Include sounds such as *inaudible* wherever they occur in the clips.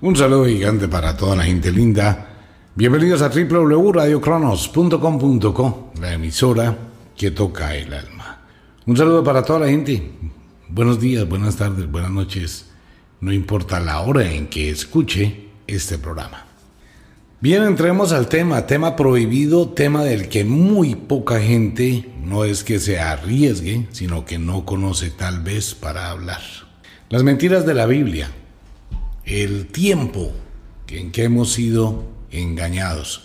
Un saludo gigante para toda la gente linda. Bienvenidos a www.radiocronos.com.co, la emisora que toca el alma. Un saludo para toda la gente. Buenos días, buenas tardes, buenas noches. No importa la hora en que escuche este programa. Bien, entremos al tema, tema prohibido, tema del que muy poca gente no es que se arriesgue, sino que no conoce tal vez para hablar. Las mentiras de la Biblia el tiempo en que hemos sido engañados.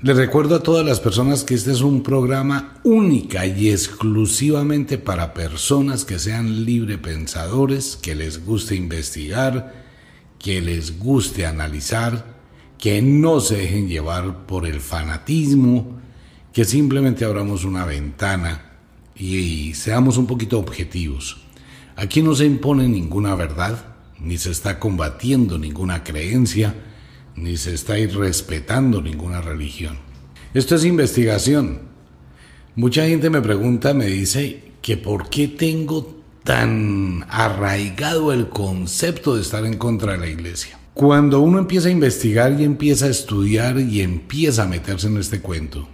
Les recuerdo a todas las personas que este es un programa única y exclusivamente para personas que sean libre pensadores, que les guste investigar, que les guste analizar, que no se dejen llevar por el fanatismo, que simplemente abramos una ventana y, y seamos un poquito objetivos. Aquí no se impone ninguna verdad, ni se está combatiendo ninguna creencia, ni se está irrespetando ninguna religión. Esto es investigación. Mucha gente me pregunta, me dice que por qué tengo tan arraigado el concepto de estar en contra de la iglesia. Cuando uno empieza a investigar y empieza a estudiar y empieza a meterse en este cuento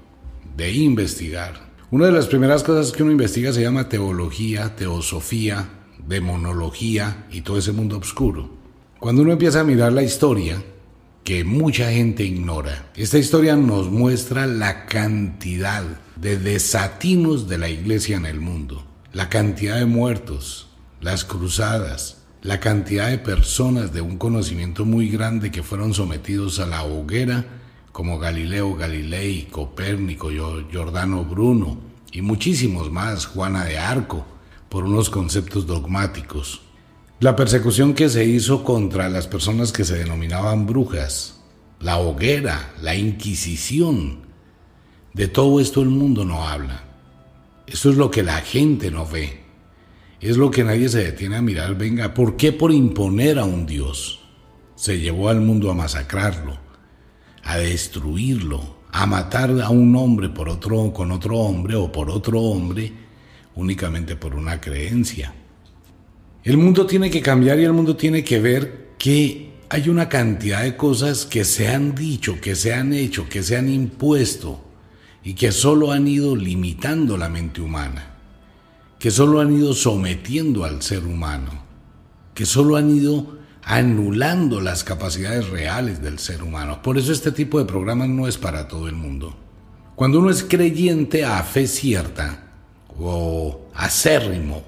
de investigar, una de las primeras cosas que uno investiga se llama teología, teosofía, demonología y todo ese mundo oscuro. Cuando uno empieza a mirar la historia, que mucha gente ignora, esta historia nos muestra la cantidad de desatinos de la iglesia en el mundo, la cantidad de muertos, las cruzadas, la cantidad de personas de un conocimiento muy grande que fueron sometidos a la hoguera, como Galileo Galilei, Copérnico, Giordano Bruno y muchísimos más, Juana de Arco, por unos conceptos dogmáticos. La persecución que se hizo contra las personas que se denominaban brujas, la hoguera, la Inquisición, de todo esto el mundo no habla. Esto es lo que la gente no ve. Es lo que nadie se detiene a mirar. Venga, ¿por qué por imponer a un Dios se llevó al mundo a masacrarlo, a destruirlo, a matar a un hombre por otro, con otro hombre o por otro hombre? Únicamente por una creencia. El mundo tiene que cambiar y el mundo tiene que ver que hay una cantidad de cosas que se han dicho, que se han hecho, que se han impuesto y que solo han ido limitando la mente humana, que solo han ido sometiendo al ser humano, que solo han ido anulando las capacidades reales del ser humano. Por eso este tipo de programas no es para todo el mundo. Cuando uno es creyente a fe cierta, o acérrimo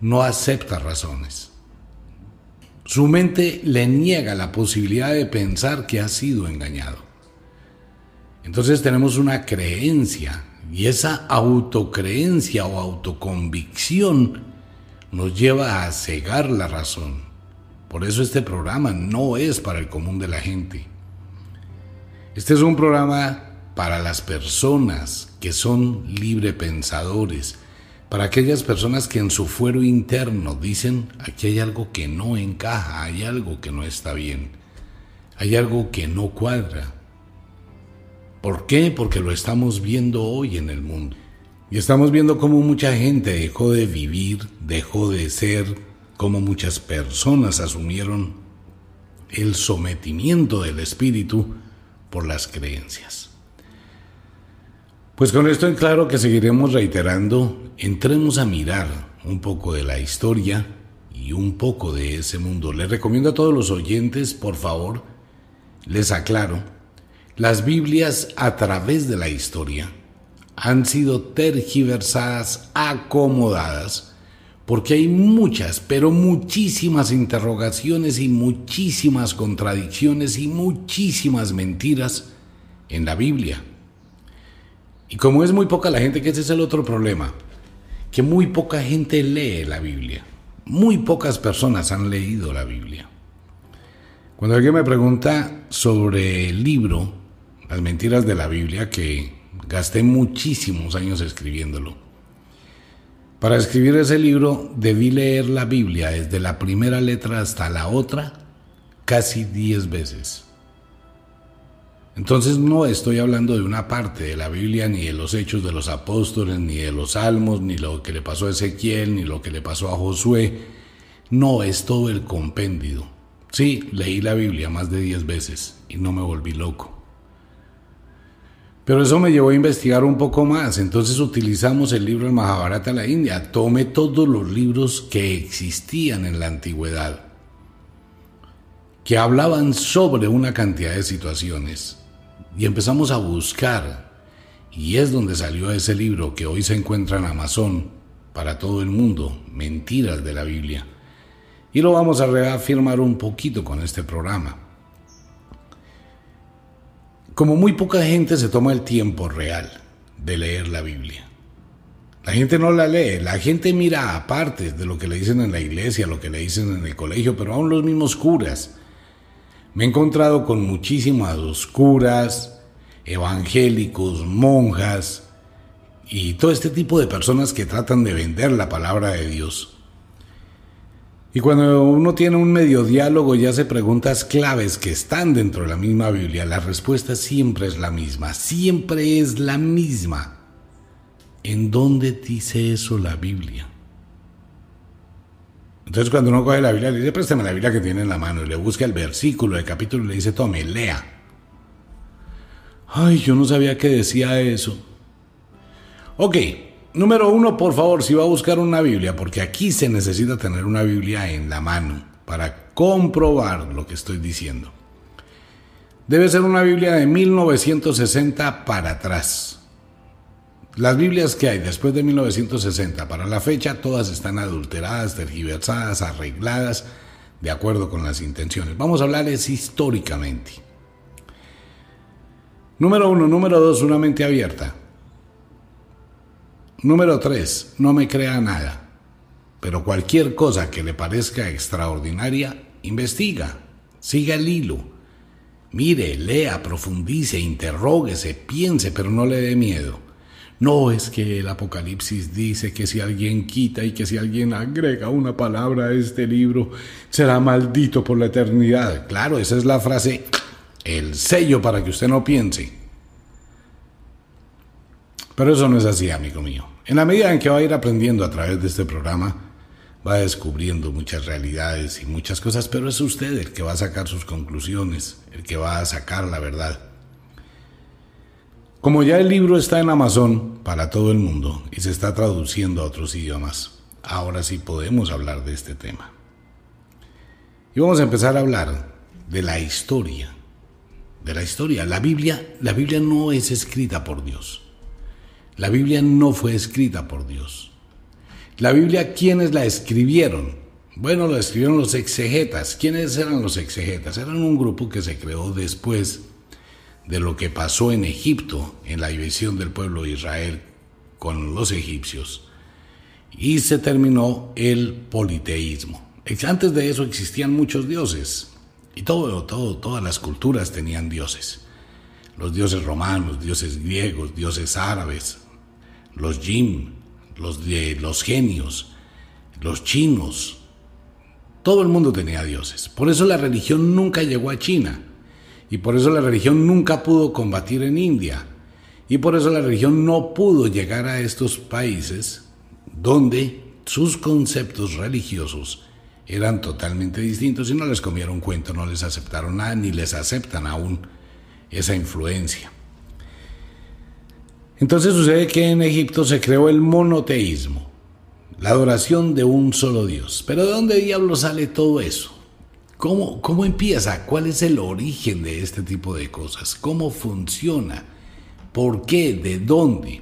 no acepta razones. Su mente le niega la posibilidad de pensar que ha sido engañado. Entonces tenemos una creencia y esa autocreencia o autoconvicción nos lleva a cegar la razón. Por eso este programa no es para el común de la gente. Este es un programa para las personas que son libre pensadores, para aquellas personas que en su fuero interno dicen, aquí hay algo que no encaja, hay algo que no está bien, hay algo que no cuadra. ¿Por qué? Porque lo estamos viendo hoy en el mundo. Y estamos viendo cómo mucha gente dejó de vivir, dejó de ser, cómo muchas personas asumieron el sometimiento del espíritu por las creencias. Pues con esto en claro que seguiremos reiterando, entremos a mirar un poco de la historia y un poco de ese mundo. Les recomiendo a todos los oyentes, por favor, les aclaro, las Biblias a través de la historia han sido tergiversadas, acomodadas, porque hay muchas, pero muchísimas interrogaciones y muchísimas contradicciones y muchísimas mentiras en la Biblia. Y como es muy poca la gente, que ese es el otro problema, que muy poca gente lee la Biblia. Muy pocas personas han leído la Biblia. Cuando alguien me pregunta sobre el libro, Las mentiras de la Biblia, que gasté muchísimos años escribiéndolo, para escribir ese libro debí leer la Biblia desde la primera letra hasta la otra casi diez veces. Entonces no estoy hablando de una parte de la Biblia, ni de los hechos de los apóstoles, ni de los salmos, ni lo que le pasó a Ezequiel, ni lo que le pasó a Josué. No, es todo el compendio. Sí, leí la Biblia más de 10 veces y no me volví loco. Pero eso me llevó a investigar un poco más. Entonces utilizamos el libro El Mahabharata la India. Tomé todos los libros que existían en la antigüedad, que hablaban sobre una cantidad de situaciones. Y empezamos a buscar. Y es donde salió ese libro que hoy se encuentra en Amazon para todo el mundo, Mentiras de la Biblia. Y lo vamos a reafirmar un poquito con este programa. Como muy poca gente se toma el tiempo real de leer la Biblia. La gente no la lee, la gente mira aparte de lo que le dicen en la iglesia, lo que le dicen en el colegio, pero aún los mismos curas. Me he encontrado con muchísimas curas, evangélicos, monjas y todo este tipo de personas que tratan de vender la palabra de Dios y cuando uno tiene un medio diálogo y hace preguntas claves que están dentro de la misma Biblia, la respuesta siempre es la misma, siempre es la misma. ¿En dónde dice eso la Biblia? Entonces cuando uno coge la Biblia, le dice, préstame la Biblia que tiene en la mano y le busca el versículo, el capítulo y le dice, tome, lea. Ay, yo no sabía que decía eso. Ok, Número uno, por favor, si va a buscar una Biblia, porque aquí se necesita tener una Biblia en la mano para comprobar lo que estoy diciendo. Debe ser una Biblia de 1960 para atrás. Las Biblias que hay después de 1960 para la fecha, todas están adulteradas, tergiversadas, arregladas, de acuerdo con las intenciones. Vamos a hablarles históricamente. Número uno, número dos, una mente abierta. Número 3. No me crea nada. Pero cualquier cosa que le parezca extraordinaria, investiga, siga el hilo. Mire, lea, profundice, interróguese, piense, pero no le dé miedo. No es que el Apocalipsis dice que si alguien quita y que si alguien agrega una palabra a este libro, será maldito por la eternidad. Claro, esa es la frase, el sello para que usted no piense. Pero eso no es así, amigo mío. En la medida en que va a ir aprendiendo a través de este programa, va descubriendo muchas realidades y muchas cosas, pero es usted el que va a sacar sus conclusiones, el que va a sacar la verdad. Como ya el libro está en Amazon para todo el mundo y se está traduciendo a otros idiomas, ahora sí podemos hablar de este tema. Y vamos a empezar a hablar de la historia. De la historia. La Biblia, la Biblia no es escrita por Dios. La Biblia no fue escrita por Dios. La Biblia, ¿quiénes la escribieron? Bueno, la escribieron los exegetas. ¿Quiénes eran los exegetas? Eran un grupo que se creó después de lo que pasó en Egipto, en la división del pueblo de Israel con los egipcios. Y se terminó el politeísmo. Antes de eso existían muchos dioses. Y todo, todo, todas las culturas tenían dioses. Los dioses romanos, dioses griegos, dioses árabes, los Jim, los, los genios, los chinos. Todo el mundo tenía dioses. Por eso la religión nunca llegó a China. Y por eso la religión nunca pudo combatir en India. Y por eso la religión no pudo llegar a estos países donde sus conceptos religiosos eran totalmente distintos y no les comieron cuento, no les aceptaron nada, ni les aceptan aún esa influencia. Entonces sucede que en Egipto se creó el monoteísmo, la adoración de un solo Dios. Pero ¿de dónde diablo sale todo eso? ¿Cómo, ¿Cómo empieza? ¿Cuál es el origen de este tipo de cosas? ¿Cómo funciona? ¿Por qué? ¿De dónde?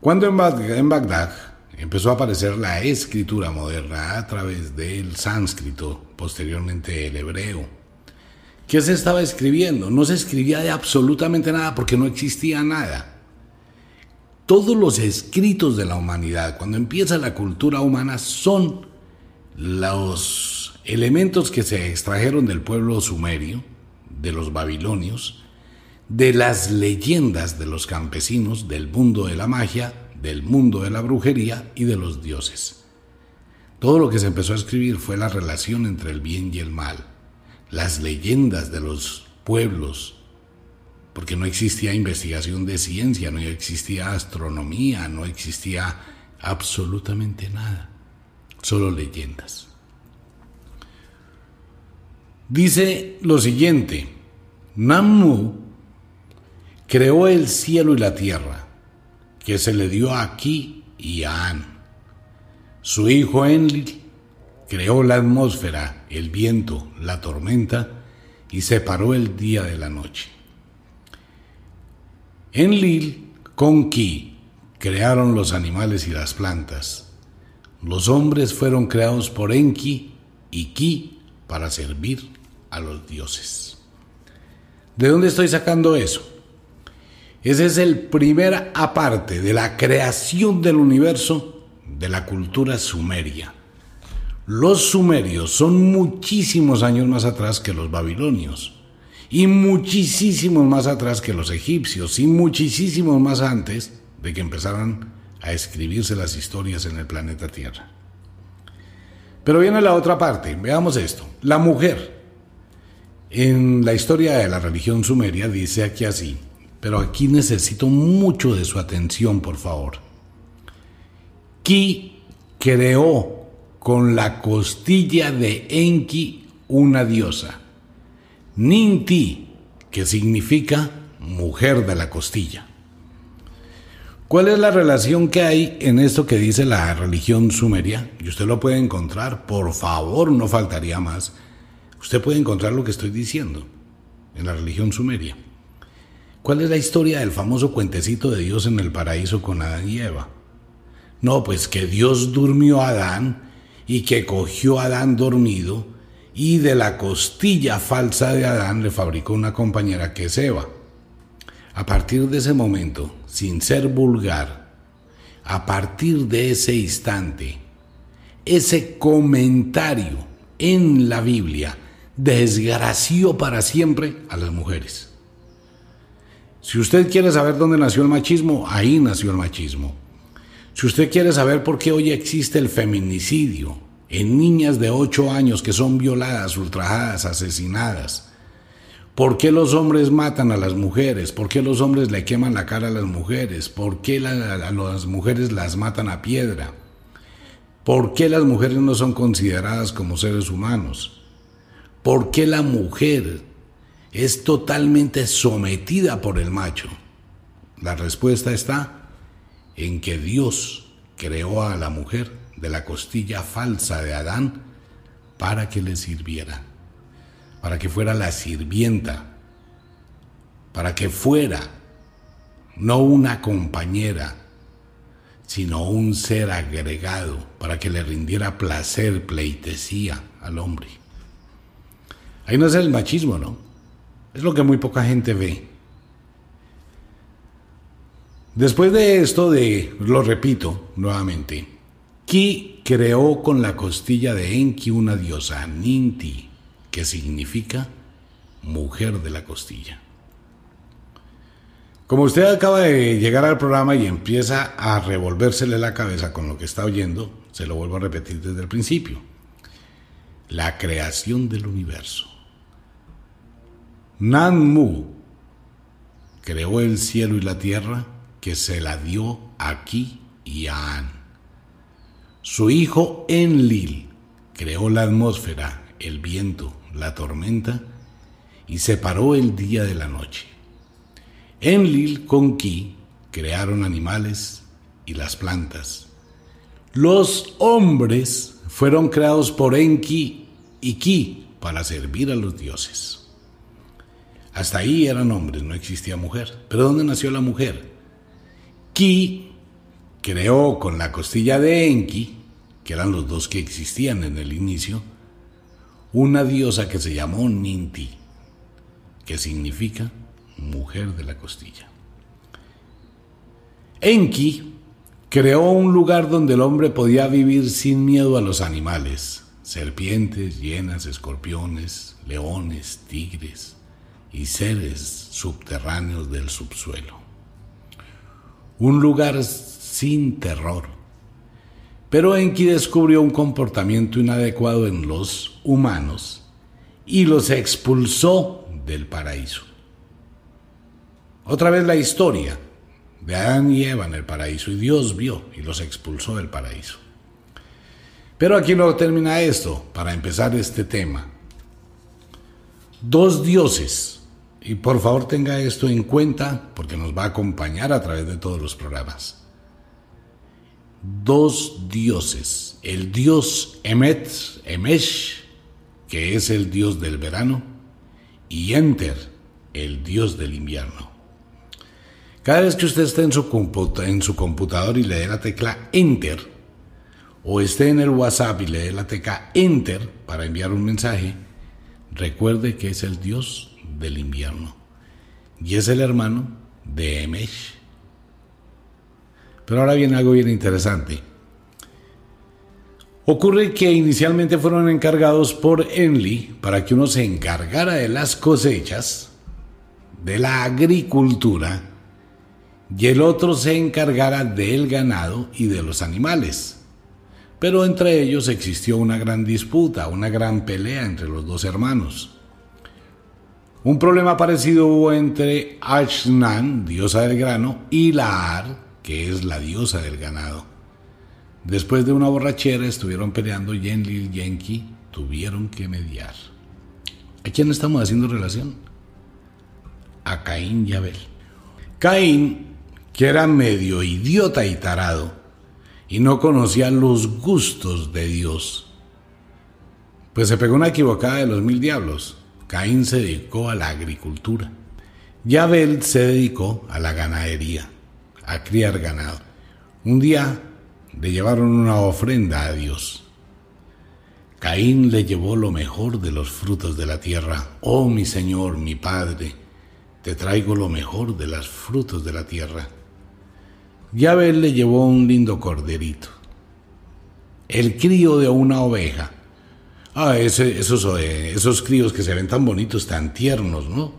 Cuando en en Bagdad empezó a aparecer la escritura moderna a través del sánscrito, posteriormente el hebreo, ¿qué se estaba escribiendo? No se escribía de absolutamente nada porque no existía nada todos los escritos de la humanidad, cuando empieza la cultura humana, son los elementos que se extrajeron del pueblo sumerio, de los babilonios, de las leyendas de los campesinos, del mundo de la magia, del mundo de la brujería y de los dioses. Todo lo que se empezó a escribir fue la relación entre el bien y el mal, las leyendas de los pueblos, porque no existía investigación de ciencia, no existía astronomía, no existía absolutamente nada, solo leyendas. Dice lo siguiente, Nammu creó el cielo y la tierra, que se le dio a Ki y a An. Su hijo Enlil creó la atmósfera, el viento, la tormenta y separó el día de la noche. Enlil con Ki crearon los animales y las plantas. Los hombres fueron creados por Enki y Ki para servir a los dioses. ¿De dónde estoy sacando eso? Ese es el primer aparte de la creación del universo de la cultura sumeria. Los sumerios son muchísimos años más atrás que los babilonios y muchísimos más atrás que los egipcios y muchísimos más antes de que empezaran a escribirse las historias en el planeta Tierra. Pero viene la otra parte, veamos esto. La mujer, en la historia de la religión sumeria, dice aquí así, pero aquí necesito mucho de su atención, por favor. Ki creó con la costilla de Enki una diosa. Ninti, que significa mujer de la costilla. ¿Cuál es la relación que hay en esto que dice la religión sumeria? Y usted lo puede encontrar, por favor, no faltaría más. Usted puede encontrar lo que estoy diciendo en la religión sumeria. ¿Cuál es la historia del famoso cuentecito de Dios en el paraíso con Adán y Eva? No, pues que Dios durmió a Adán y que cogió a Adán dormido y de la costilla falsa de Adán le fabricó una compañera que es Eva. A partir de ese momento, sin ser vulgar, a partir de ese instante, ese comentario en la Biblia desgració para siempre a las mujeres. Si usted quiere saber dónde nació el machismo, ahí nació el machismo. Si usted quiere saber por qué hoy existe el feminicidio en niñas de 8 años que son violadas, ultrajadas, asesinadas, ¿Por qué los hombres matan a las mujeres? ¿Por qué los hombres le queman la cara a las mujeres? ¿Por qué a las mujeres las matan a piedra? ¿Por qué las mujeres no son consideradas como seres humanos? ¿Por qué la mujer es totalmente sometida por el macho? La respuesta está en que Dios creó a la mujer de la costilla falsa de Adán para que le sirviera, para que fuera la sirvienta, para que fuera no una compañera, sino un ser agregado, para que le rindiera placer, pleitesía al hombre. Ahí no es el machismo, ¿no? Es lo que muy poca gente ve. Después de esto de, lo repito nuevamente, Ki creó con la costilla de Enki una diosa, Ninti, que significa mujer de la costilla. Como usted acaba de llegar al programa y empieza a revolvérsele la cabeza con lo que está oyendo, se lo vuelvo a repetir desde el principio. La creación del universo. Nanmu creó el cielo y la tierra que se la dio a Ki y a An. Su hijo Enlil creó la atmósfera, el viento, la tormenta y separó el día de la noche. Enlil con Ki crearon animales y las plantas. Los hombres fueron creados por Enki y Ki para servir a los dioses. Hasta ahí eran hombres, no existía mujer. ¿Pero dónde nació la mujer? Ki creó con la costilla de Enki, que eran los dos que existían en el inicio, una diosa que se llamó Ninti, que significa mujer de la costilla. Enki creó un lugar donde el hombre podía vivir sin miedo a los animales, serpientes, hienas, escorpiones, leones, tigres y seres subterráneos del subsuelo. Un lugar sin terror. Pero Enki descubrió un comportamiento inadecuado en los humanos y los expulsó del paraíso. Otra vez la historia de Adán y Eva en el paraíso y Dios vio y los expulsó del paraíso. Pero aquí no termina esto, para empezar este tema. Dos dioses. Y por favor tenga esto en cuenta porque nos va a acompañar a través de todos los programas. Dos dioses. El dios Emet, Emesh, que es el dios del verano, y Enter, el dios del invierno. Cada vez que usted esté en su, en su computador y le dé la tecla Enter, o esté en el WhatsApp y le dé la tecla Enter para enviar un mensaje, recuerde que es el dios del invierno y es el hermano de Emesh. Pero ahora viene algo bien interesante. Ocurre que inicialmente fueron encargados por Enli para que uno se encargara de las cosechas, de la agricultura, y el otro se encargara del ganado y de los animales. Pero entre ellos existió una gran disputa, una gran pelea entre los dos hermanos. Un problema parecido hubo entre Ashnan, diosa del grano, y Laar, que es la diosa del ganado. Después de una borrachera estuvieron peleando y Enlil y Enki tuvieron que mediar. ¿A quién estamos haciendo relación? A Caín y Abel. Caín, que era medio idiota y tarado, y no conocía los gustos de Dios. Pues se pegó una equivocada de los mil diablos. Caín se dedicó a la agricultura. Y Abel se dedicó a la ganadería, a criar ganado. Un día le llevaron una ofrenda a Dios. Caín le llevó lo mejor de los frutos de la tierra. Oh mi Señor, mi Padre, te traigo lo mejor de los frutos de la tierra. Y Abel le llevó un lindo corderito, el crío de una oveja. Ah, esos, eh, esos críos que se ven tan bonitos, tan tiernos, ¿no?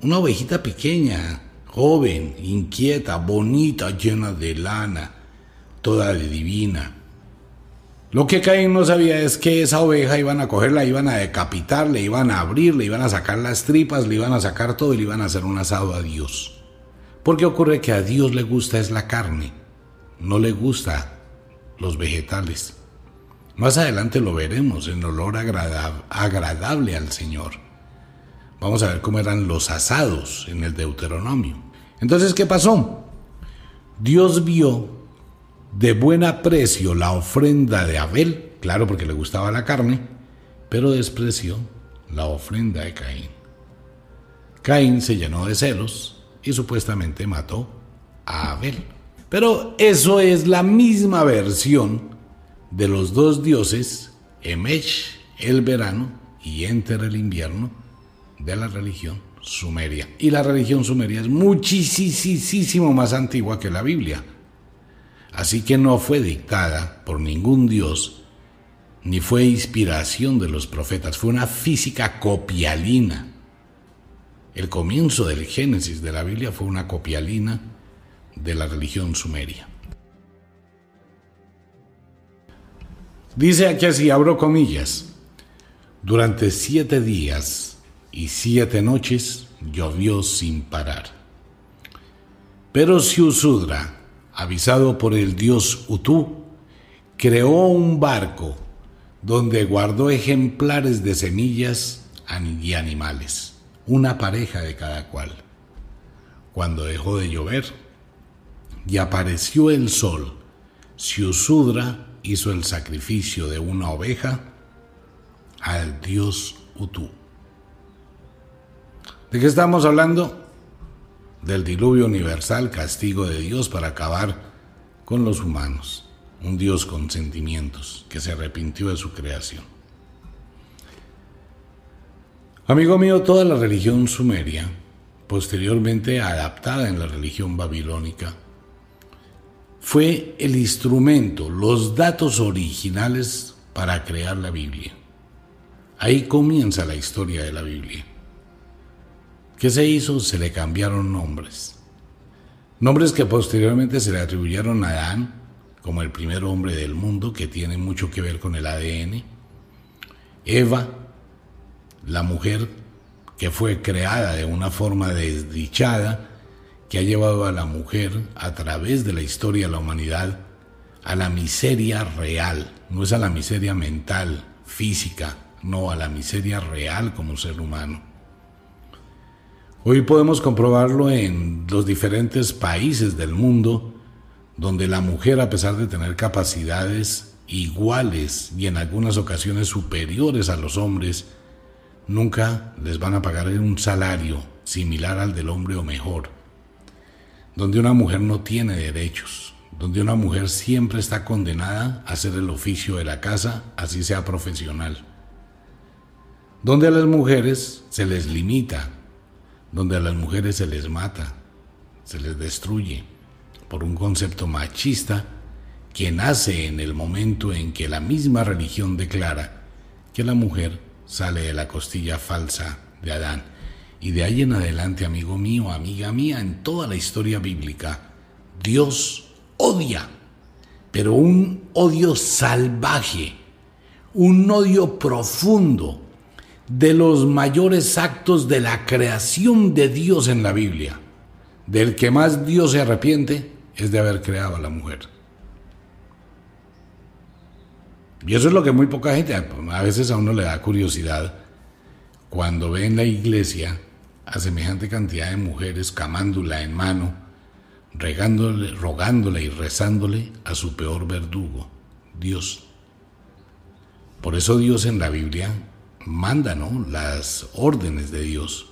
Una ovejita pequeña, joven, inquieta, bonita, llena de lana, toda divina. Lo que Caín no sabía es que esa oveja iban a cogerla, iban a decapitar, le iban a abrir, le iban a sacar las tripas, le iban a sacar todo y le iban a hacer un asado a Dios. Porque ocurre que a Dios le gusta es la carne, no le gusta los vegetales. Más adelante lo veremos en olor agradable al Señor. Vamos a ver cómo eran los asados en el Deuteronomio. Entonces, ¿qué pasó? Dios vio de buen aprecio la ofrenda de Abel, claro porque le gustaba la carne, pero despreció la ofrenda de Caín. Caín se llenó de celos y supuestamente mató a Abel. Pero eso es la misma versión de los dos dioses, Emesh el verano y Enter el invierno, de la religión sumeria. Y la religión sumeria es muchísimo más antigua que la Biblia. Así que no fue dictada por ningún dios, ni fue inspiración de los profetas, fue una física copialina el comienzo del Génesis de la Biblia fue una copialina de la religión sumeria. Dice aquí así, abro comillas, durante siete días y siete noches llovió sin parar. Pero Siusudra, avisado por el dios Utú, creó un barco donde guardó ejemplares de semillas y animales una pareja de cada cual. Cuando dejó de llover y apareció el sol, Siusudra hizo el sacrificio de una oveja al dios Utu. ¿De qué estamos hablando? Del diluvio universal, castigo de Dios para acabar con los humanos, un Dios con sentimientos que se arrepintió de su creación. Amigo mío, toda la religión sumeria, posteriormente adaptada en la religión babilónica, fue el instrumento, los datos originales para crear la Biblia. Ahí comienza la historia de la Biblia. ¿Qué se hizo? Se le cambiaron nombres. Nombres que posteriormente se le atribuyeron a Adán como el primer hombre del mundo, que tiene mucho que ver con el ADN. Eva, la mujer que fue creada de una forma desdichada, que ha llevado a la mujer a través de la historia de la humanidad a la miseria real, no es a la miseria mental, física, no a la miseria real como ser humano. Hoy podemos comprobarlo en los diferentes países del mundo donde la mujer, a pesar de tener capacidades iguales y en algunas ocasiones superiores a los hombres, nunca les van a pagar un salario similar al del hombre o mejor, donde una mujer no tiene derechos, donde una mujer siempre está condenada a hacer el oficio de la casa, así sea profesional, donde a las mujeres se les limita, donde a las mujeres se les mata, se les destruye por un concepto machista que nace en el momento en que la misma religión declara que la mujer sale de la costilla falsa de Adán. Y de ahí en adelante, amigo mío, amiga mía, en toda la historia bíblica, Dios odia, pero un odio salvaje, un odio profundo de los mayores actos de la creación de Dios en la Biblia. Del que más Dios se arrepiente es de haber creado a la mujer. Y eso es lo que muy poca gente, a veces a uno le da curiosidad cuando ve en la iglesia a semejante cantidad de mujeres camándola en mano, regándole, rogándole y rezándole a su peor verdugo, Dios. Por eso Dios en la Biblia manda, ¿no? Las órdenes de Dios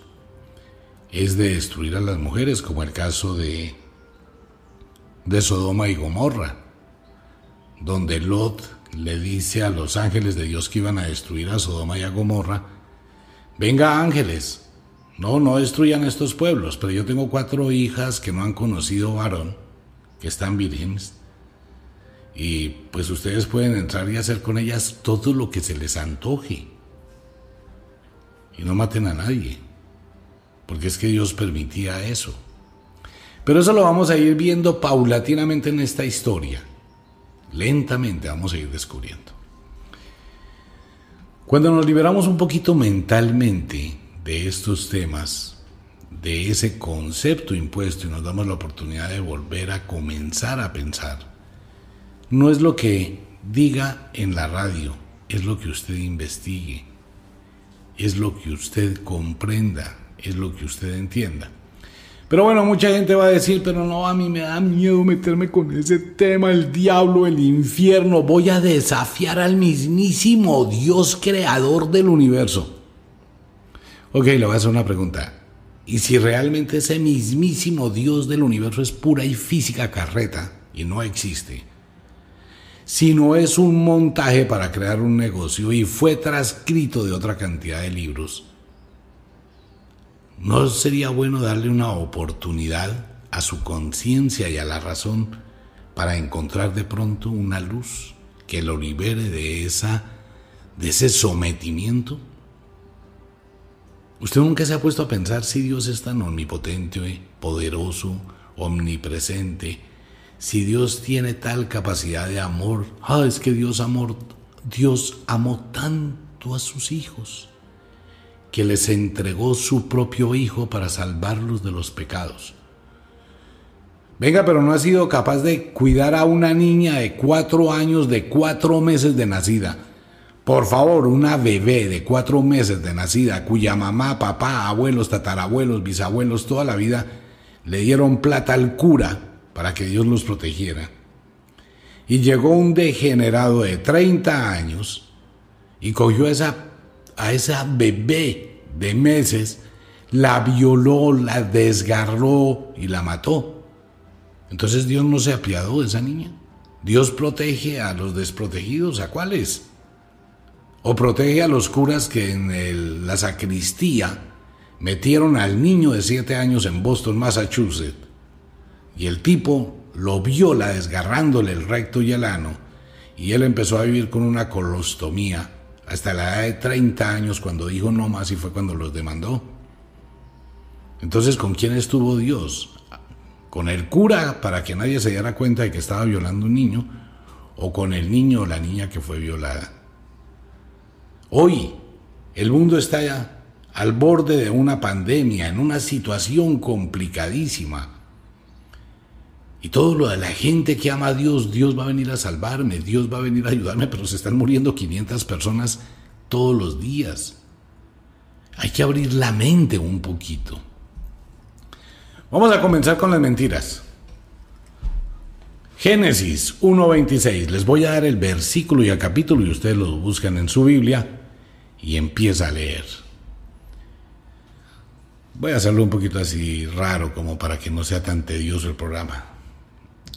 es de destruir a las mujeres, como el caso de de Sodoma y Gomorra, donde Lot le dice a los ángeles de Dios que iban a destruir a Sodoma y a Gomorra, venga ángeles, no, no destruyan estos pueblos, pero yo tengo cuatro hijas que no han conocido varón, que están vírgenes, y pues ustedes pueden entrar y hacer con ellas todo lo que se les antoje. Y no maten a nadie, porque es que Dios permitía eso. Pero eso lo vamos a ir viendo paulatinamente en esta historia. Lentamente vamos a ir descubriendo. Cuando nos liberamos un poquito mentalmente de estos temas, de ese concepto impuesto y nos damos la oportunidad de volver a comenzar a pensar, no es lo que diga en la radio, es lo que usted investigue, es lo que usted comprenda, es lo que usted entienda. Pero bueno, mucha gente va a decir, pero no, a mí me da miedo meterme con ese tema, el diablo, el infierno. Voy a desafiar al mismísimo Dios creador del universo. Ok, le voy a hacer una pregunta. ¿Y si realmente ese mismísimo Dios del universo es pura y física carreta y no existe? Si no es un montaje para crear un negocio y fue transcrito de otra cantidad de libros, ¿No sería bueno darle una oportunidad a su conciencia y a la razón para encontrar de pronto una luz que lo libere de esa de ese sometimiento? ¿Usted nunca se ha puesto a pensar si Dios es tan omnipotente, poderoso, omnipresente, si Dios tiene tal capacidad de amor? Ah, es que Dios amor, Dios amó tanto a sus hijos que les entregó su propio Hijo para salvarlos de los pecados. Venga, pero no ha sido capaz de cuidar a una niña de cuatro años, de cuatro meses de nacida. Por favor, una bebé de cuatro meses de nacida, cuya mamá, papá, abuelos, tatarabuelos, bisabuelos, toda la vida le dieron plata al cura para que Dios los protegiera. Y llegó un degenerado de 30 años y cogió esa a esa bebé de meses, la violó, la desgarró y la mató. Entonces Dios no se apiadó de esa niña. Dios protege a los desprotegidos, ¿a cuáles? O protege a los curas que en la sacristía metieron al niño de siete años en Boston, Massachusetts, y el tipo lo viola desgarrándole el recto y el ano, y él empezó a vivir con una colostomía hasta la edad de 30 años cuando dijo no más y fue cuando los demandó. Entonces, ¿con quién estuvo Dios? ¿Con el cura para que nadie se diera cuenta de que estaba violando un niño? ¿O con el niño o la niña que fue violada? Hoy, el mundo está ya al borde de una pandemia, en una situación complicadísima. Y todo lo de la gente que ama a Dios, Dios va a venir a salvarme, Dios va a venir a ayudarme, pero se están muriendo 500 personas todos los días. Hay que abrir la mente un poquito. Vamos a comenzar con las mentiras. Génesis 1.26. Les voy a dar el versículo y el capítulo y ustedes lo buscan en su Biblia y empieza a leer. Voy a hacerlo un poquito así raro como para que no sea tan tedioso el programa.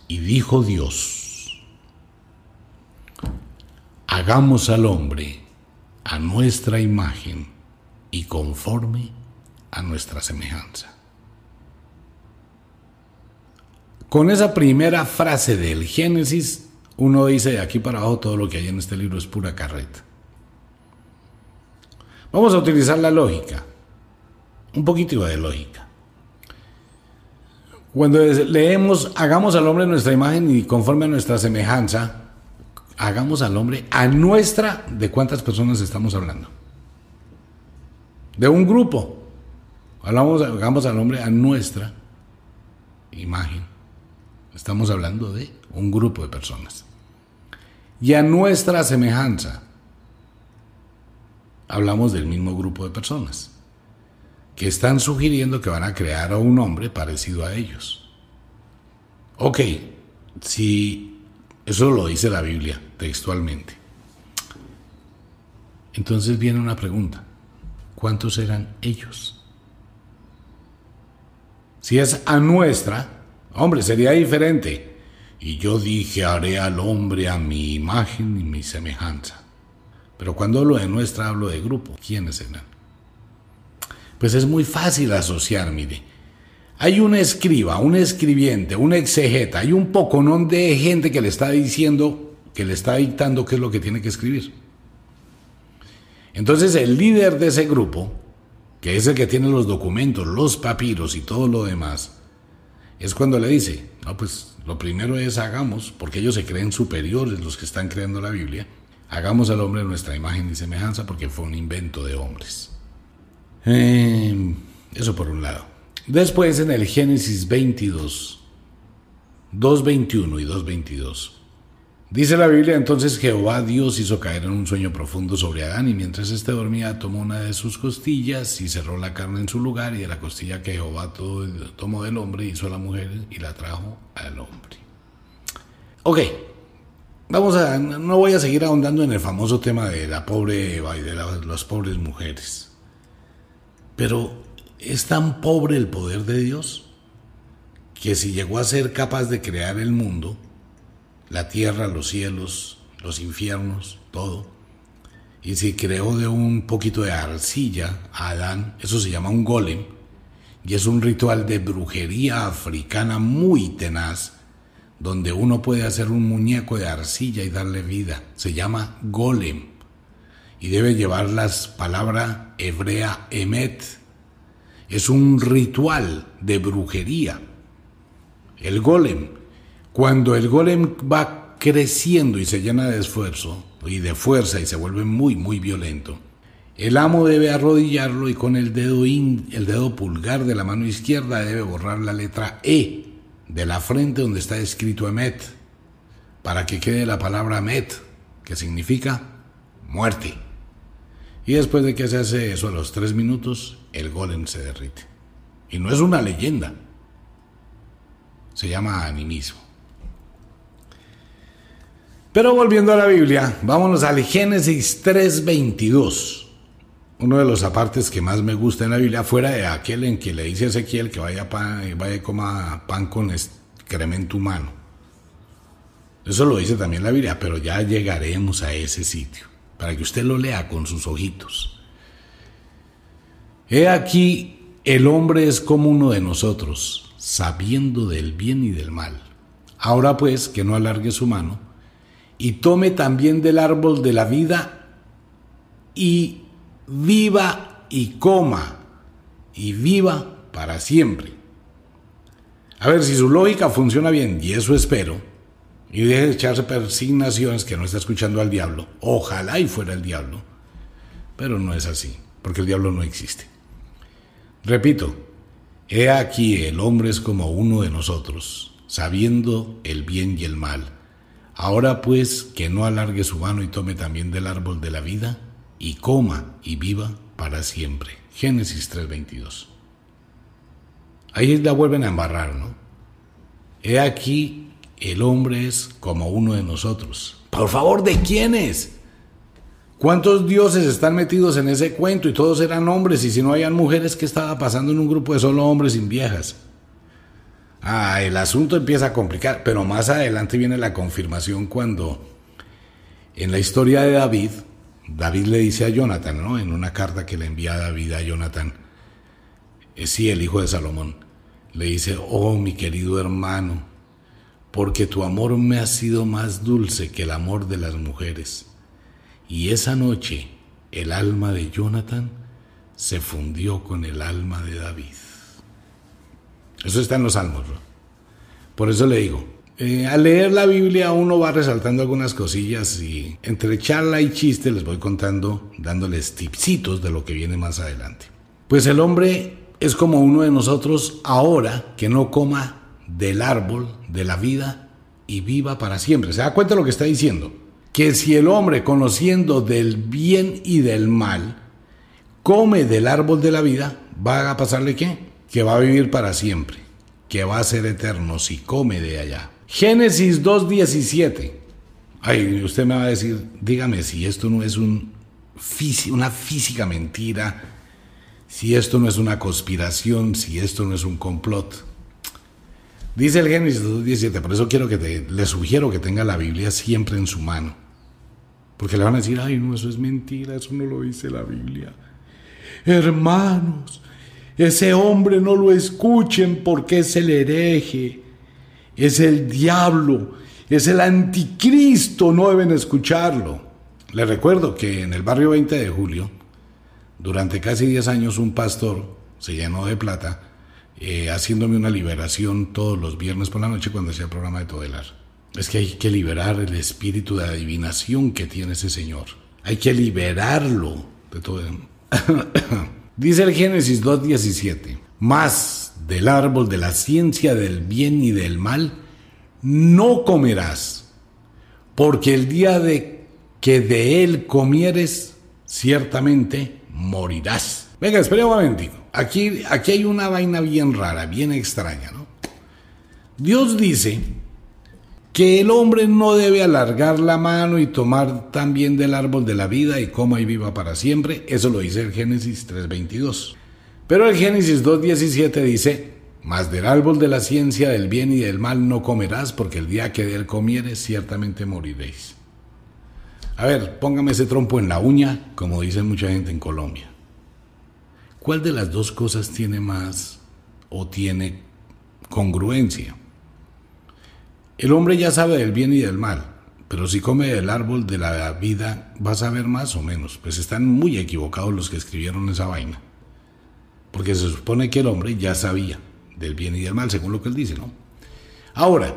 Y dijo Dios, hagamos al hombre a nuestra imagen y conforme a nuestra semejanza. Con esa primera frase del Génesis, uno dice de aquí para abajo todo lo que hay en este libro es pura carreta. Vamos a utilizar la lógica, un poquito de lógica. Cuando leemos, hagamos al hombre nuestra imagen y conforme a nuestra semejanza, hagamos al hombre a nuestra, ¿de cuántas personas estamos hablando? De un grupo. Hablamos, hagamos al hombre a nuestra imagen. Estamos hablando de un grupo de personas. Y a nuestra semejanza hablamos del mismo grupo de personas que están sugiriendo que van a crear a un hombre parecido a ellos. Ok, si eso lo dice la Biblia textualmente. Entonces viene una pregunta. ¿Cuántos eran ellos? Si es a nuestra, hombre, sería diferente. Y yo dije, haré al hombre a mi imagen y mi semejanza. Pero cuando hablo de nuestra, hablo de grupo. ¿Quiénes eran? Pues es muy fácil asociar, mire. Hay un escriba, un escribiente, un exegeta, hay un poconón de gente que le está diciendo, que le está dictando qué es lo que tiene que escribir. Entonces el líder de ese grupo, que es el que tiene los documentos, los papiros y todo lo demás, es cuando le dice, no, pues lo primero es hagamos, porque ellos se creen superiores los que están creando la Biblia, Hagamos al hombre nuestra imagen y semejanza porque fue un invento de hombres. Em, eso por un lado. Después en el Génesis 22, 2.21 y 2.22. Dice la Biblia entonces Jehová Dios hizo caer en un sueño profundo sobre Adán y mientras éste dormía tomó una de sus costillas y cerró la carne en su lugar y de la costilla que Jehová tomó del hombre hizo a la mujer y la trajo al hombre. Ok, Vamos a, no voy a seguir ahondando en el famoso tema de la pobre y de las pobres mujeres. Pero es tan pobre el poder de Dios que si llegó a ser capaz de crear el mundo, la tierra, los cielos, los infiernos, todo, y si creó de un poquito de arcilla a Adán, eso se llama un golem, y es un ritual de brujería africana muy tenaz, donde uno puede hacer un muñeco de arcilla y darle vida. Se llama golem y debe llevar la palabra hebrea emet. Es un ritual de brujería. El golem, cuando el golem va creciendo y se llena de esfuerzo y de fuerza y se vuelve muy, muy violento, el amo debe arrodillarlo y con el dedo, el dedo pulgar de la mano izquierda debe borrar la letra E de la frente donde está escrito Emet, para que quede la palabra Emet, que significa muerte. Y después de que se hace eso a los tres minutos, el golem se derrite. Y no es una leyenda, se llama animismo. Pero volviendo a la Biblia, vámonos al Génesis 3:22 uno de los apartes que más me gusta en la Biblia, fuera de aquel en que le dice a Ezequiel que vaya, pan, vaya coma pan con excremento humano. Eso lo dice también la Biblia, pero ya llegaremos a ese sitio, para que usted lo lea con sus ojitos. He aquí, el hombre es como uno de nosotros, sabiendo del bien y del mal. Ahora pues, que no alargue su mano, y tome también del árbol de la vida y viva y coma y viva para siempre. A ver si su lógica funciona bien, y eso espero, y deje de echarse persignaciones que no está escuchando al diablo. Ojalá y fuera el diablo, pero no es así, porque el diablo no existe. Repito, he aquí el hombre es como uno de nosotros, sabiendo el bien y el mal. Ahora pues que no alargue su mano y tome también del árbol de la vida y coma y viva para siempre. Génesis 3:22. Ahí la vuelven a embarrar, ¿no? He aquí, el hombre es como uno de nosotros. Por favor, ¿de quiénes? ¿Cuántos dioses están metidos en ese cuento y todos eran hombres? Y si no hayan mujeres, ¿qué estaba pasando en un grupo de solo hombres sin viejas? Ah, el asunto empieza a complicar, pero más adelante viene la confirmación cuando en la historia de David, David le dice a Jonathan, ¿no? En una carta que le envía David a Jonathan, es sí, el hijo de Salomón, le dice, oh mi querido hermano, porque tu amor me ha sido más dulce que el amor de las mujeres. Y esa noche el alma de Jonathan se fundió con el alma de David. Eso está en los salmos. Por eso le digo, eh, al leer la Biblia uno va resaltando algunas cosillas y entre charla y chiste les voy contando, dándoles tipsitos de lo que viene más adelante. Pues el hombre es como uno de nosotros ahora que no coma del árbol de la vida y viva para siempre. ¿Se da cuenta lo que está diciendo? Que si el hombre conociendo del bien y del mal come del árbol de la vida, ¿va a pasarle qué? Que va a vivir para siempre, que va a ser eterno si come de allá. Génesis 2.17. Ay, usted me va a decir, dígame si esto no es un, una física mentira, si esto no es una conspiración, si esto no es un complot. Dice el Génesis 2.17, por eso quiero que te, le sugiero que tenga la Biblia siempre en su mano. Porque le van a decir, ay, no, eso es mentira, eso no lo dice la Biblia. Hermanos, ese hombre no lo escuchen porque es el hereje, es el diablo, es el anticristo, no deben escucharlo. Le recuerdo que en el barrio 20 de julio, durante casi 10 años un pastor se llenó de plata eh, haciéndome una liberación todos los viernes por la noche cuando hacía el programa de Todelar. Es que hay que liberar el espíritu de adivinación que tiene ese señor. Hay que liberarlo de todo. *coughs* Dice el Génesis 2.17, más del árbol de la ciencia del bien y del mal no comerás, porque el día de que de él comieres, ciertamente morirás. Venga, espere un momentico. Aquí, aquí hay una vaina bien rara, bien extraña, ¿no? Dios dice que el hombre no debe alargar la mano y tomar también del árbol de la vida y coma y viva para siempre. Eso lo dice el Génesis 3.22. Pero el Génesis 2.17 dice, mas del árbol de la ciencia del bien y del mal no comerás, porque el día que de él comieres ciertamente moriréis. A ver, póngame ese trompo en la uña, como dice mucha gente en Colombia. ¿Cuál de las dos cosas tiene más o tiene congruencia? El hombre ya sabe del bien y del mal, pero si come del árbol de la vida, va a saber más o menos. Pues están muy equivocados los que escribieron esa vaina. Porque se supone que el hombre ya sabía del bien y del mal, según lo que él dice, ¿no? Ahora,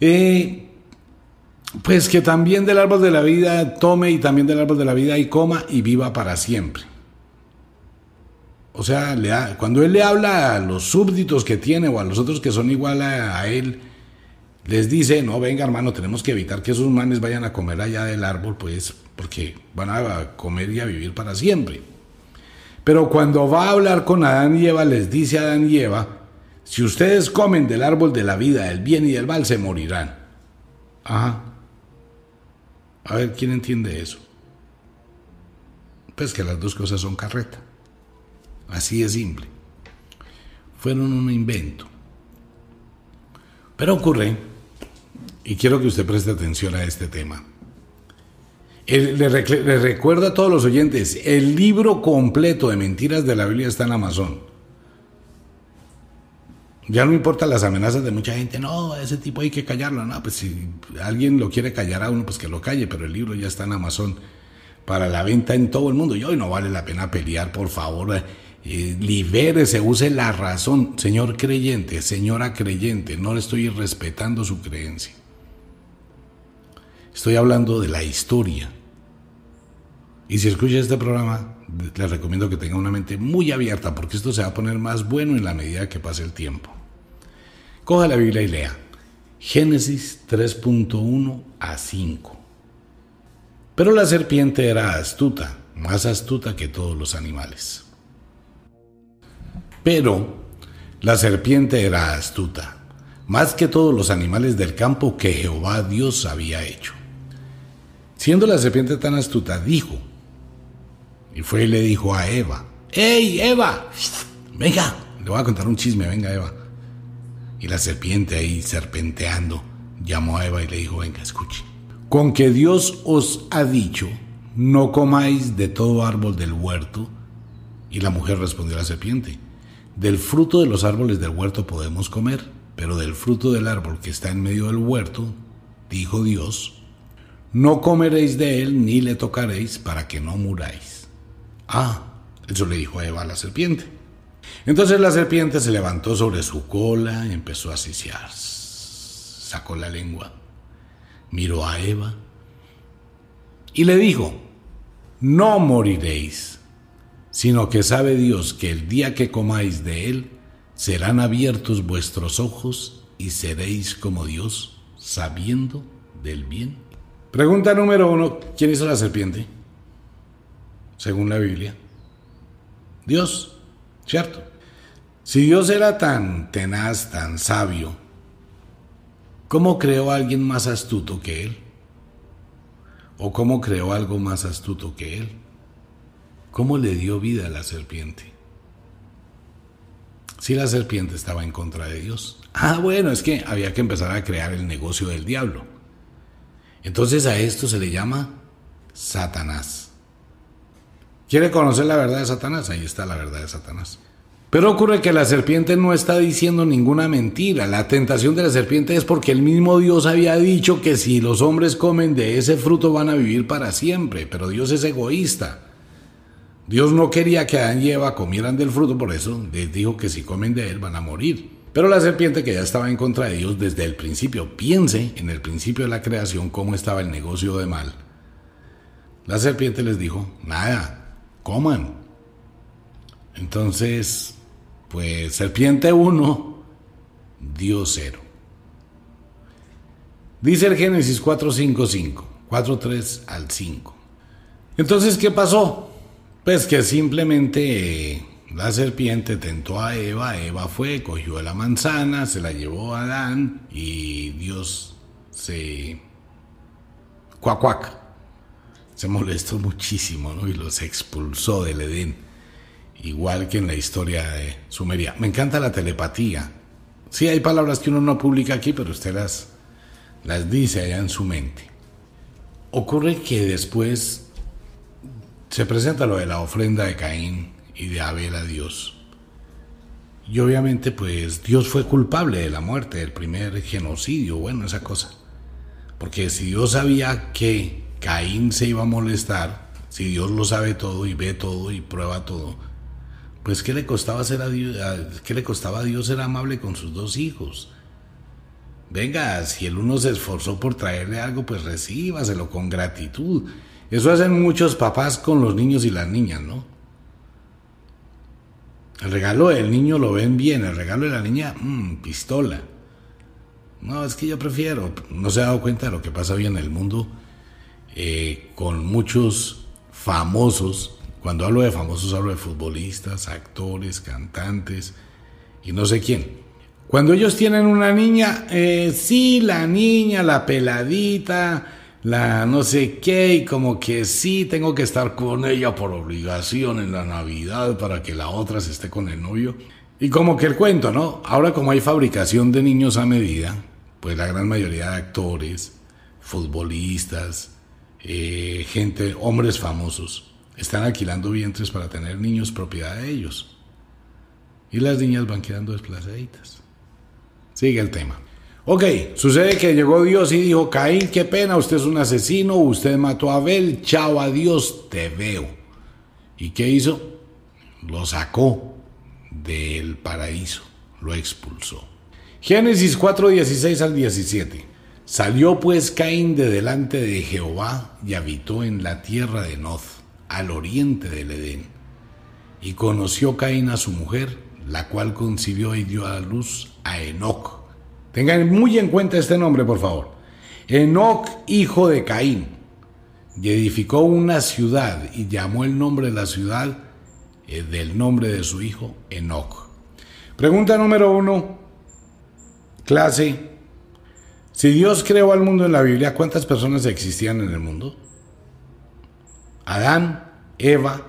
eh, pues que también del árbol de la vida tome y también del árbol de la vida y coma y viva para siempre. O sea, cuando él le habla a los súbditos que tiene o a los otros que son igual a, él, les dice, no, venga hermano, tenemos que evitar que esos manes vayan a comer allá del árbol, pues porque van a comer y a vivir para siempre. Pero cuando va a hablar con Adán y Eva, les dice Adán y Eva, si ustedes comen del árbol de la vida, del bien y del mal, se morirán. Ajá. A ver, ¿quién entiende eso? Pues que las dos cosas son carreta. Así de simple. Fueron un invento. Pero ocurre, y quiero que usted preste atención a este tema. Le, recuerdo a todos los oyentes, el libro completo de mentiras de la Biblia está en Amazon. Ya no importa las amenazas de mucha gente, no, ese tipo hay que callarlo, no, pues si alguien lo quiere callar a uno, pues que lo calle, pero el libro ya está en Amazon para la venta en todo el mundo. Y hoy no vale la pena pelear, por favor, eh, libérese, use la razón. Señor creyente, señora creyente, no le estoy respetando su creencia. Estoy hablando de la historia. Y si escucha este programa, le recomiendo que tenga una mente muy abierta, porque esto se va a poner más bueno en la medida que pase el tiempo. Coja la Biblia y lea. Génesis 3.1 a 5. Pero la serpiente era astuta, más astuta que todos los animales. Pero la serpiente era astuta, más que todos los animales del campo que Jehová Dios había hecho. Siendo la serpiente tan astuta, dijo, y fue y le dijo a Eva, ¡Ey, Eva! Venga, le voy a contar un chisme, venga, Eva. Y la serpiente ahí serpenteando llamó a Eva y le dijo, venga, escuche. Con que Dios os ha dicho, no comáis de todo árbol del huerto. Y la mujer respondió a la serpiente, del fruto de los árboles del huerto podemos comer, pero del fruto del árbol que está en medio del huerto, dijo Dios, no comeréis de él ni le tocaréis para que no muráis. Ah, eso le dijo Eva a la serpiente. Entonces la serpiente se levantó sobre su cola y empezó a ciciar. Sacó la lengua, miró a Eva y le dijo, no moriréis, sino que sabe Dios que el día que comáis de él, serán abiertos vuestros ojos y seréis como Dios, sabiendo del bien. Pregunta número uno, ¿quién hizo la serpiente? Según la Biblia. Dios, ¿cierto? Si Dios era tan tenaz, tan sabio, ¿cómo creó a alguien más astuto que Él? ¿O cómo creó algo más astuto que Él? ¿Cómo le dio vida a la serpiente? Si la serpiente estaba en contra de Dios. Ah, bueno, es que había que empezar a crear el negocio del diablo. Entonces a esto se le llama Satanás. ¿Quiere conocer la verdad de Satanás? Ahí está la verdad de Satanás. Pero ocurre que la serpiente no está diciendo ninguna mentira. La tentación de la serpiente es porque el mismo Dios había dicho que si los hombres comen de ese fruto van a vivir para siempre. Pero Dios es egoísta. Dios no quería que Adán y Eva comieran del fruto, por eso les dijo que si comen de él van a morir. Pero la serpiente que ya estaba en contra de Dios desde el principio, piense en el principio de la creación cómo estaba el negocio de mal. La serpiente les dijo, nada, coman. Entonces, pues serpiente 1, Dios 0. Dice el Génesis 4, 5, 5, 4, 3 al 5. Entonces, ¿qué pasó? Pues que simplemente eh, la serpiente tentó a Eva, Eva fue, cogió la manzana, se la llevó a Adán y Dios se... cuac Se molestó muchísimo, ¿no? Y los expulsó del Edén. Igual que en la historia de Sumeria. Me encanta la telepatía. Sí, hay palabras que uno no publica aquí, pero usted las, las dice allá en su mente. Ocurre que después se presenta lo de la ofrenda de Caín y de Abel a Dios. Y obviamente pues Dios fue culpable de la muerte, del primer genocidio, bueno, esa cosa. Porque si Dios sabía que Caín se iba a molestar, si Dios lo sabe todo y ve todo y prueba todo, pues ¿qué le costaba a Dios ser amable con sus dos hijos? Venga, si el uno se esforzó por traerle algo, pues recíbaselo con gratitud. Eso hacen muchos papás con los niños y las niñas, ¿no? El regalo del niño lo ven bien, el regalo de la niña, mmm, pistola. No, es que yo prefiero. No se ha dado cuenta de lo que pasa hoy en el mundo eh, con muchos famosos. Cuando hablo de famosos hablo de futbolistas, actores, cantantes y no sé quién. Cuando ellos tienen una niña, eh, sí, la niña, la peladita, la no sé qué, y como que sí tengo que estar con ella por obligación en la Navidad para que la otra se esté con el novio. Y como que el cuento, ¿no? Ahora como hay fabricación de niños a medida, pues la gran mayoría de actores, futbolistas, eh, gente, hombres famosos, están alquilando vientres para tener niños propiedad de ellos. Y las niñas van quedando desplazaditas. Sigue el tema. Ok, sucede que llegó Dios y dijo, Caín, qué pena, usted es un asesino, usted mató a Abel, chao, adiós, te veo. ¿Y qué hizo? Lo sacó del paraíso, lo expulsó. Génesis 4, 16 al 17. Salió pues Caín de delante de Jehová y habitó en la tierra de Noz, al oriente del Edén. Y conoció Caín a su mujer, la cual concibió y dio a luz a Enoch Tengan muy en cuenta este nombre, por favor. Enoc, hijo de Caín. y edificó una ciudad y llamó el nombre de la ciudad eh, del nombre de su hijo Enoch. Pregunta número uno, clase. Si Dios creó al mundo en la Biblia, ¿cuántas personas existían en el mundo? Adán, Eva,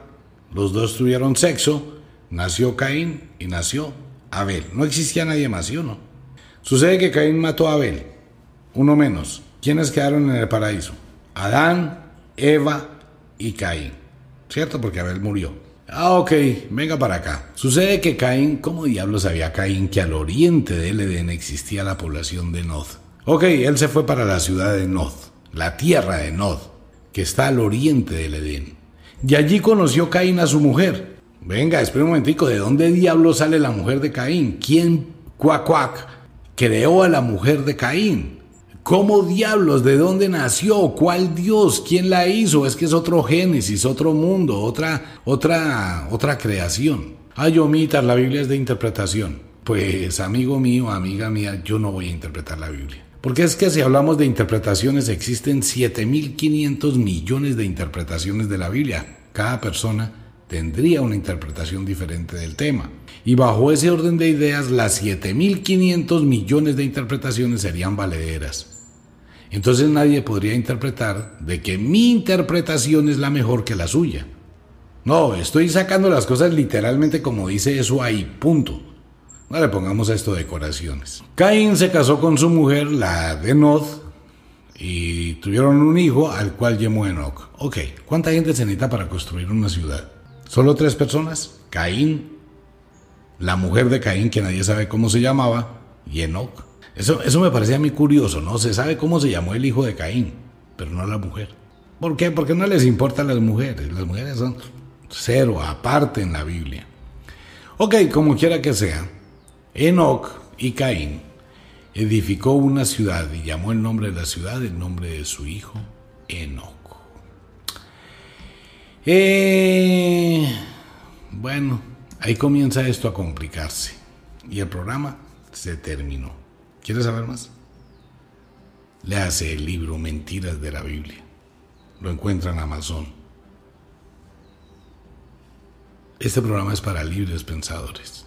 los dos tuvieron sexo, nació Caín y nació Abel. No existía nadie más, ¿sí o? Sucede que Caín mató a Abel, uno menos. ¿Quiénes quedaron en el paraíso? Adán, Eva y Caín. ¿Cierto? Porque Abel murió. Ah, ok, venga para acá. Sucede que Caín, ¿cómo diablos sabía Caín que al oriente del Edén existía la población de Nod? Ok, él se fue para la ciudad de Nod, la tierra de Nod, que está al oriente del Edén. Y allí conoció Caín a su mujer. Venga, espera un momentico, ¿de dónde diablos sale la mujer de Caín? ¿Quién, cuac, cuac, creó a la mujer de Caín? ¿Cómo diablos? ¿De dónde nació? ¿Cuál Dios? ¿Quién la hizo? Es que es otro Génesis, otro mundo, otra, otra, otra creación. Ay, omitas, la Biblia es de interpretación. Pues, amigo mío, amiga mía, yo no voy a interpretar la Biblia. Porque es que si hablamos de interpretaciones, existen 7.500 millones de interpretaciones de la Biblia. Cada persona tendría una interpretación diferente del tema. Y bajo ese orden de ideas, las 7.500 millones de interpretaciones serían valederas. Entonces nadie podría interpretar de que mi interpretación es la mejor que la suya. No, estoy sacando las cosas literalmente como dice eso ahí, punto. No le pongamos a esto decoraciones. Caín se casó con su mujer, la de y tuvieron un hijo al cual llamó Enoch. Ok, ¿cuánta gente se necesita para construir una ciudad? ¿Solo tres personas? Caín, la mujer de Caín, que nadie sabe cómo se llamaba, y Enoch. Eso, eso me parecía a mí curioso, ¿no? Se sabe cómo se llamó el hijo de Caín, pero no la mujer. ¿Por qué? Porque no les importan las mujeres. Las mujeres son cero, aparte en la Biblia. Ok, como quiera que sea, Enoch y Caín edificó una ciudad y llamó el nombre de la ciudad el nombre de su hijo Enoch. Eh, bueno, ahí comienza esto a complicarse y el programa se terminó. ¿Quieres saber más? Le hace el libro Mentiras de la Biblia. Lo encuentra en Amazon. Este programa es para libres pensadores.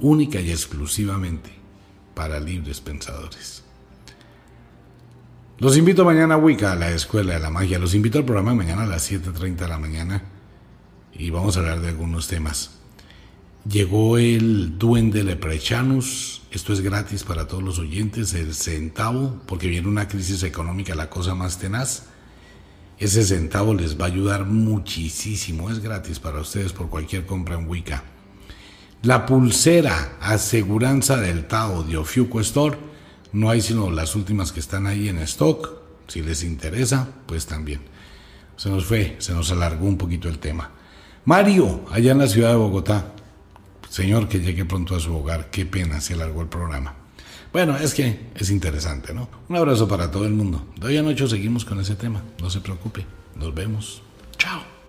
Única y exclusivamente para libres pensadores. Los invito mañana a Wicca, a la Escuela de la Magia. Los invito al programa mañana a las 7.30 de la mañana y vamos a hablar de algunos temas. Llegó el duende Leprechanus. Esto es gratis para todos los oyentes. El centavo, porque viene una crisis económica, la cosa más tenaz. Ese centavo les va a ayudar muchísimo. Es gratis para ustedes por cualquier compra en Wicca. La pulsera aseguranza del Tao de Ofiuco Store. No hay sino las últimas que están ahí en stock. Si les interesa, pues también. Se nos fue, se nos alargó un poquito el tema. Mario, allá en la ciudad de Bogotá. Señor, que llegue pronto a su hogar. Qué pena, se alargó el programa. Bueno, es que es interesante, ¿no? Un abrazo para todo el mundo. De hoy a noche seguimos con ese tema. No se preocupe. Nos vemos. Chao.